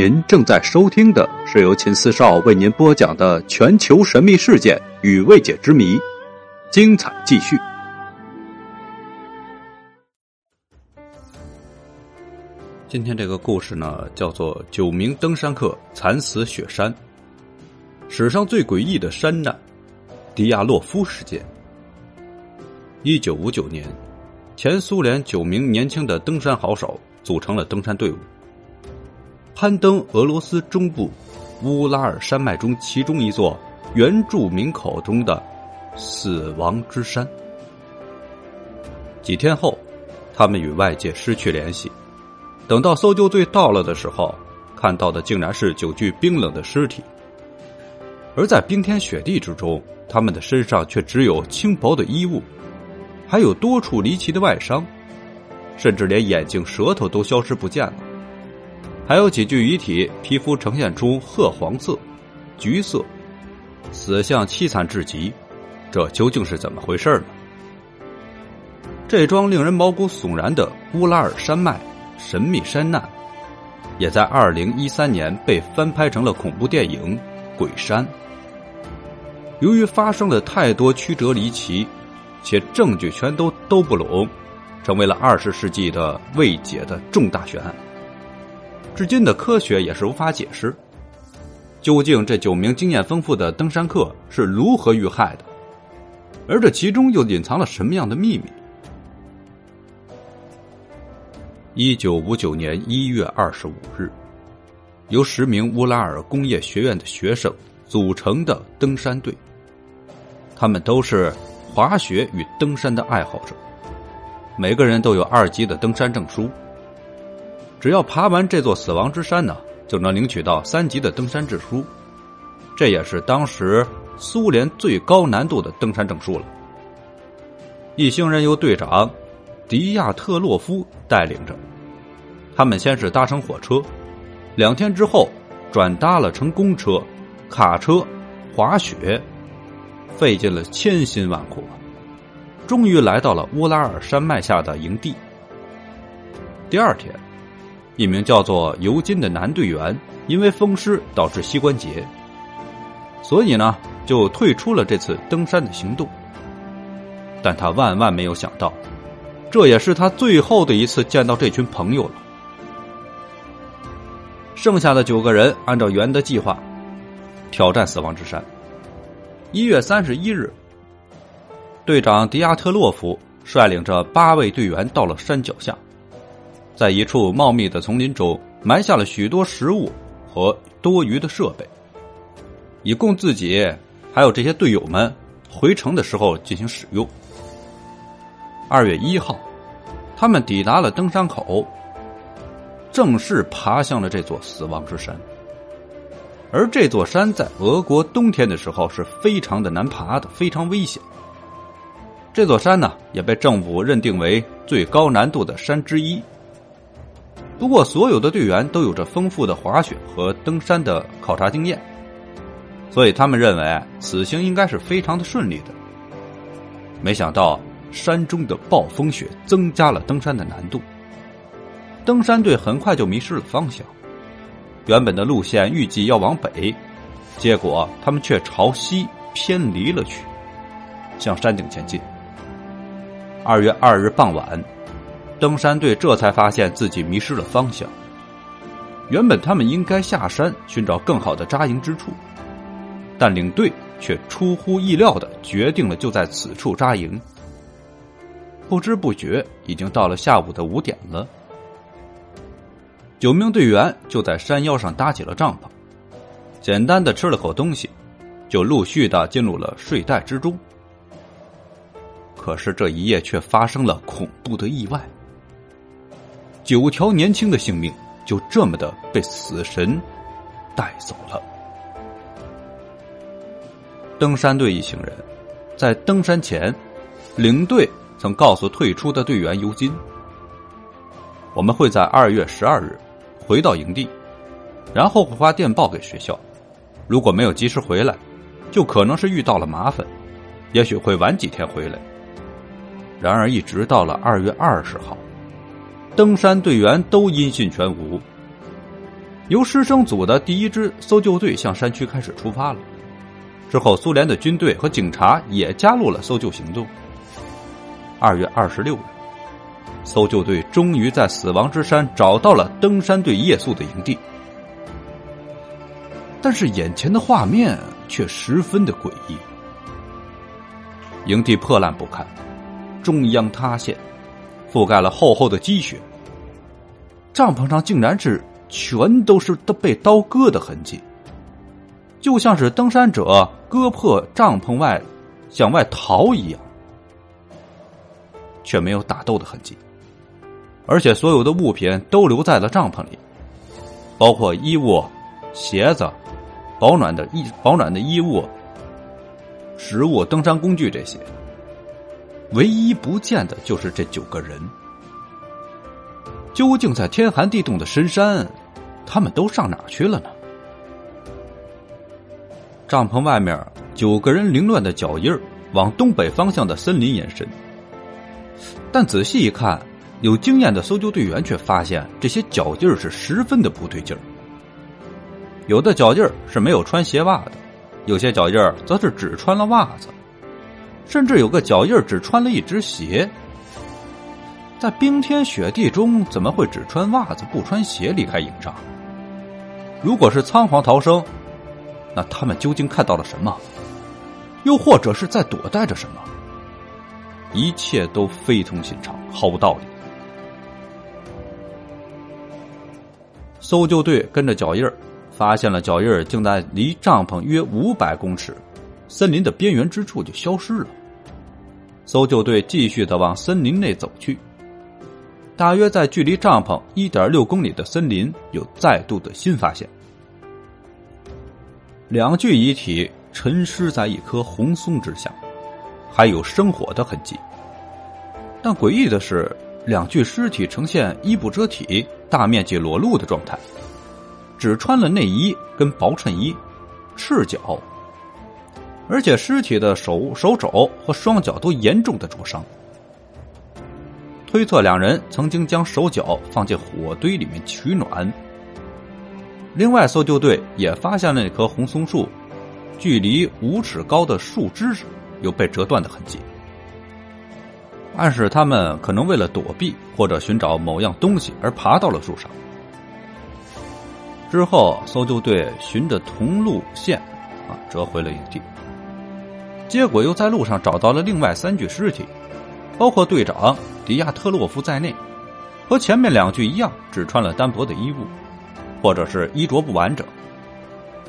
您正在收听的是由秦四少为您播讲的全球神秘事件与未解之谜，精彩继续。今天这个故事呢，叫做“九名登山客惨死雪山”，史上最诡异的山难——迪亚洛夫事件。一九五九年，前苏联九名年轻的登山好手组成了登山队伍。攀登俄罗斯中部乌拉尔山脉中其中一座原住民口中的“死亡之山”。几天后，他们与外界失去联系。等到搜救队到了的时候，看到的竟然是九具冰冷的尸体。而在冰天雪地之中，他们的身上却只有轻薄的衣物，还有多处离奇的外伤，甚至连眼睛、舌头都消失不见了。还有几具遗体，皮肤呈现出褐黄色、橘色，死相凄惨至极。这究竟是怎么回事呢？这桩令人毛骨悚然的乌拉尔山脉神秘山难，也在二零一三年被翻拍成了恐怖电影《鬼山》。由于发生了太多曲折离奇，且证据全都都不拢，成为了二十世纪的未解的重大悬案。至今的科学也是无法解释，究竟这九名经验丰富的登山客是如何遇害的，而这其中又隐藏了什么样的秘密？一九五九年一月二十五日，由十名乌拉尔工业学院的学生组成的登山队，他们都是滑雪与登山的爱好者，每个人都有二级的登山证书。只要爬完这座死亡之山呢，就能领取到三级的登山证书，这也是当时苏联最高难度的登山证书了。一行人由队长迪亚特洛夫带领着，他们先是搭乘火车，两天之后转搭了乘公车、卡车、滑雪，费尽了千辛万苦，终于来到了乌拉尔山脉下的营地。第二天。一名叫做尤金的男队员因为风湿导致膝关节，所以呢就退出了这次登山的行动。但他万万没有想到，这也是他最后的一次见到这群朋友了。剩下的九个人按照原的计划挑战死亡之山。一月三十一日，队长迪亚特洛夫率领着八位队员到了山脚下。在一处茂密的丛林中埋下了许多食物和多余的设备，以供自己还有这些队友们回城的时候进行使用。二月一号，他们抵达了登山口，正式爬向了这座死亡之山。而这座山在俄国冬天的时候是非常的难爬的，非常危险。这座山呢，也被政府认定为最高难度的山之一。不过，所有的队员都有着丰富的滑雪和登山的考察经验，所以他们认为此行应该是非常的顺利的。没想到，山中的暴风雪增加了登山的难度，登山队很快就迷失了方向。原本的路线预计要往北，结果他们却朝西偏离了去，向山顶前进。二月二日傍晚。登山队这才发现自己迷失了方向。原本他们应该下山寻找更好的扎营之处，但领队却出乎意料的决定了就在此处扎营。不知不觉已经到了下午的五点了，九名队员就在山腰上搭起了帐篷，简单的吃了口东西，就陆续的进入了睡袋之中。可是这一夜却发生了恐怖的意外。九条年轻的性命就这么的被死神带走了。登山队一行人在登山前，领队曾告诉退出的队员尤金：“我们会在二月十二日回到营地，然后会发电报给学校。如果没有及时回来，就可能是遇到了麻烦，也许会晚几天回来。然而，一直到了二月二十号。”登山队员都音讯全无，由师生组的第一支搜救队向山区开始出发了。之后，苏联的军队和警察也加入了搜救行动。二月二十六日，搜救队终于在死亡之山找到了登山队夜宿的营地。但是，眼前的画面却十分的诡异。营地破烂不堪，中央塌陷，覆盖了厚厚的积雪。帐篷上竟然是全都是都被刀割的痕迹，就像是登山者割破帐篷外向外逃一样，却没有打斗的痕迹。而且所有的物品都留在了帐篷里，包括衣物、鞋子、保暖的衣保暖的衣物。食物、登山工具这些，唯一不见的就是这九个人。究竟在天寒地冻的深山，他们都上哪去了呢？帐篷外面，九个人凌乱的脚印往东北方向的森林延伸。但仔细一看，有经验的搜救队员却发现这些脚印是十分的不对劲儿。有的脚印是没有穿鞋袜的。有些脚印则是只穿了袜子，甚至有个脚印只穿了一只鞋。在冰天雪地中，怎么会只穿袜子不穿鞋离开营帐？如果是仓皇逃生，那他们究竟看到了什么？又或者是在躲待着什么？一切都非同寻常，毫无道理。搜救队跟着脚印儿。发现了脚印儿，竟在离帐篷约五百公尺、森林的边缘之处就消失了。搜救队继续的往森林内走去，大约在距离帐篷一点六公里的森林，有再度的新发现：两具遗体沉尸在一棵红松之下，还有生火的痕迹。但诡异的是，两具尸体呈现衣不遮体、大面积裸露的状态。只穿了内衣跟薄衬衣，赤脚，而且尸体的手手肘和双脚都严重的灼伤，推测两人曾经将手脚放进火堆里面取暖。另外，搜救队也发现了那棵红松树，距离五尺高的树枝有被折断的痕迹，暗示他们可能为了躲避或者寻找某样东西而爬到了树上。之后，搜救队循着同路线，啊，折回了营地。结果又在路上找到了另外三具尸体，包括队长迪亚特洛夫在内，和前面两具一样，只穿了单薄的衣物，或者是衣着不完整。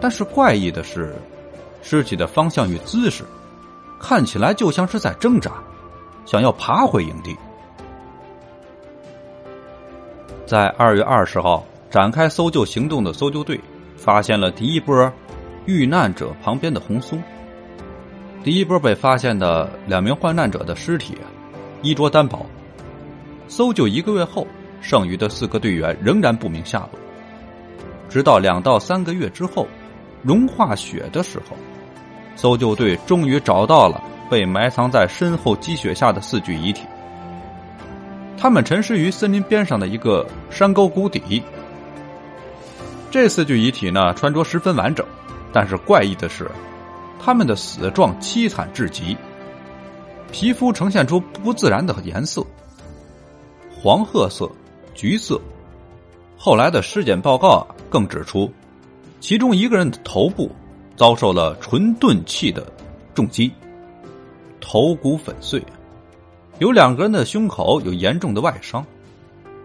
但是怪异的是，尸体的方向与姿势，看起来就像是在挣扎，想要爬回营地。在二月二十号。展开搜救行动的搜救队发现了第一波遇难者旁边的红松。第一波被发现的两名患难者的尸体衣着单薄。搜救一个月后，剩余的四个队员仍然不明下落。直到两到三个月之后，融化雪的时候，搜救队终于找到了被埋藏在身后积雪下的四具遗体。他们沉尸于森林边上的一个山沟谷底。这四具遗体呢，穿着十分完整，但是怪异的是，他们的死状凄惨至极，皮肤呈现出不自然的颜色，黄褐色、橘色。后来的尸检报告更指出，其中一个人的头部遭受了纯钝器的重击，头骨粉碎；有两个人的胸口有严重的外伤，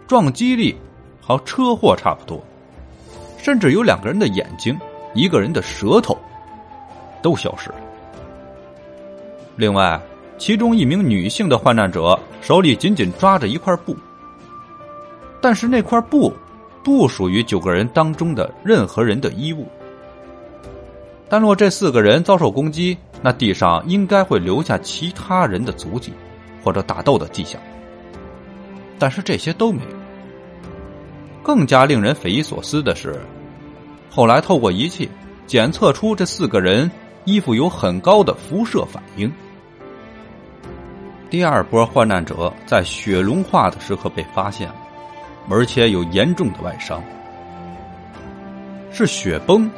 撞击力和车祸差不多。甚至有两个人的眼睛，一个人的舌头，都消失了。另外，其中一名女性的患难者手里紧紧抓着一块布，但是那块布不属于九个人当中的任何人的衣物。但若这四个人遭受攻击，那地上应该会留下其他人的足迹或者打斗的迹象，但是这些都没有。更加令人匪夷所思的是，后来透过仪器检测出这四个人衣服有很高的辐射反应。第二波患难者在雪融化的时刻被发现了，而且有严重的外伤。是雪崩？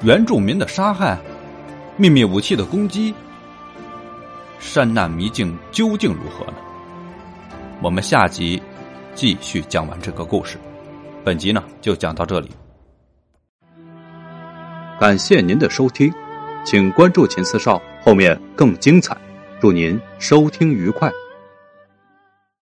原住民的杀害？秘密武器的攻击？山难迷境究竟如何呢？我们下集继续讲完这个故事。本集呢就讲到这里，感谢您的收听，请关注秦四少，后面更精彩。祝您收听愉快。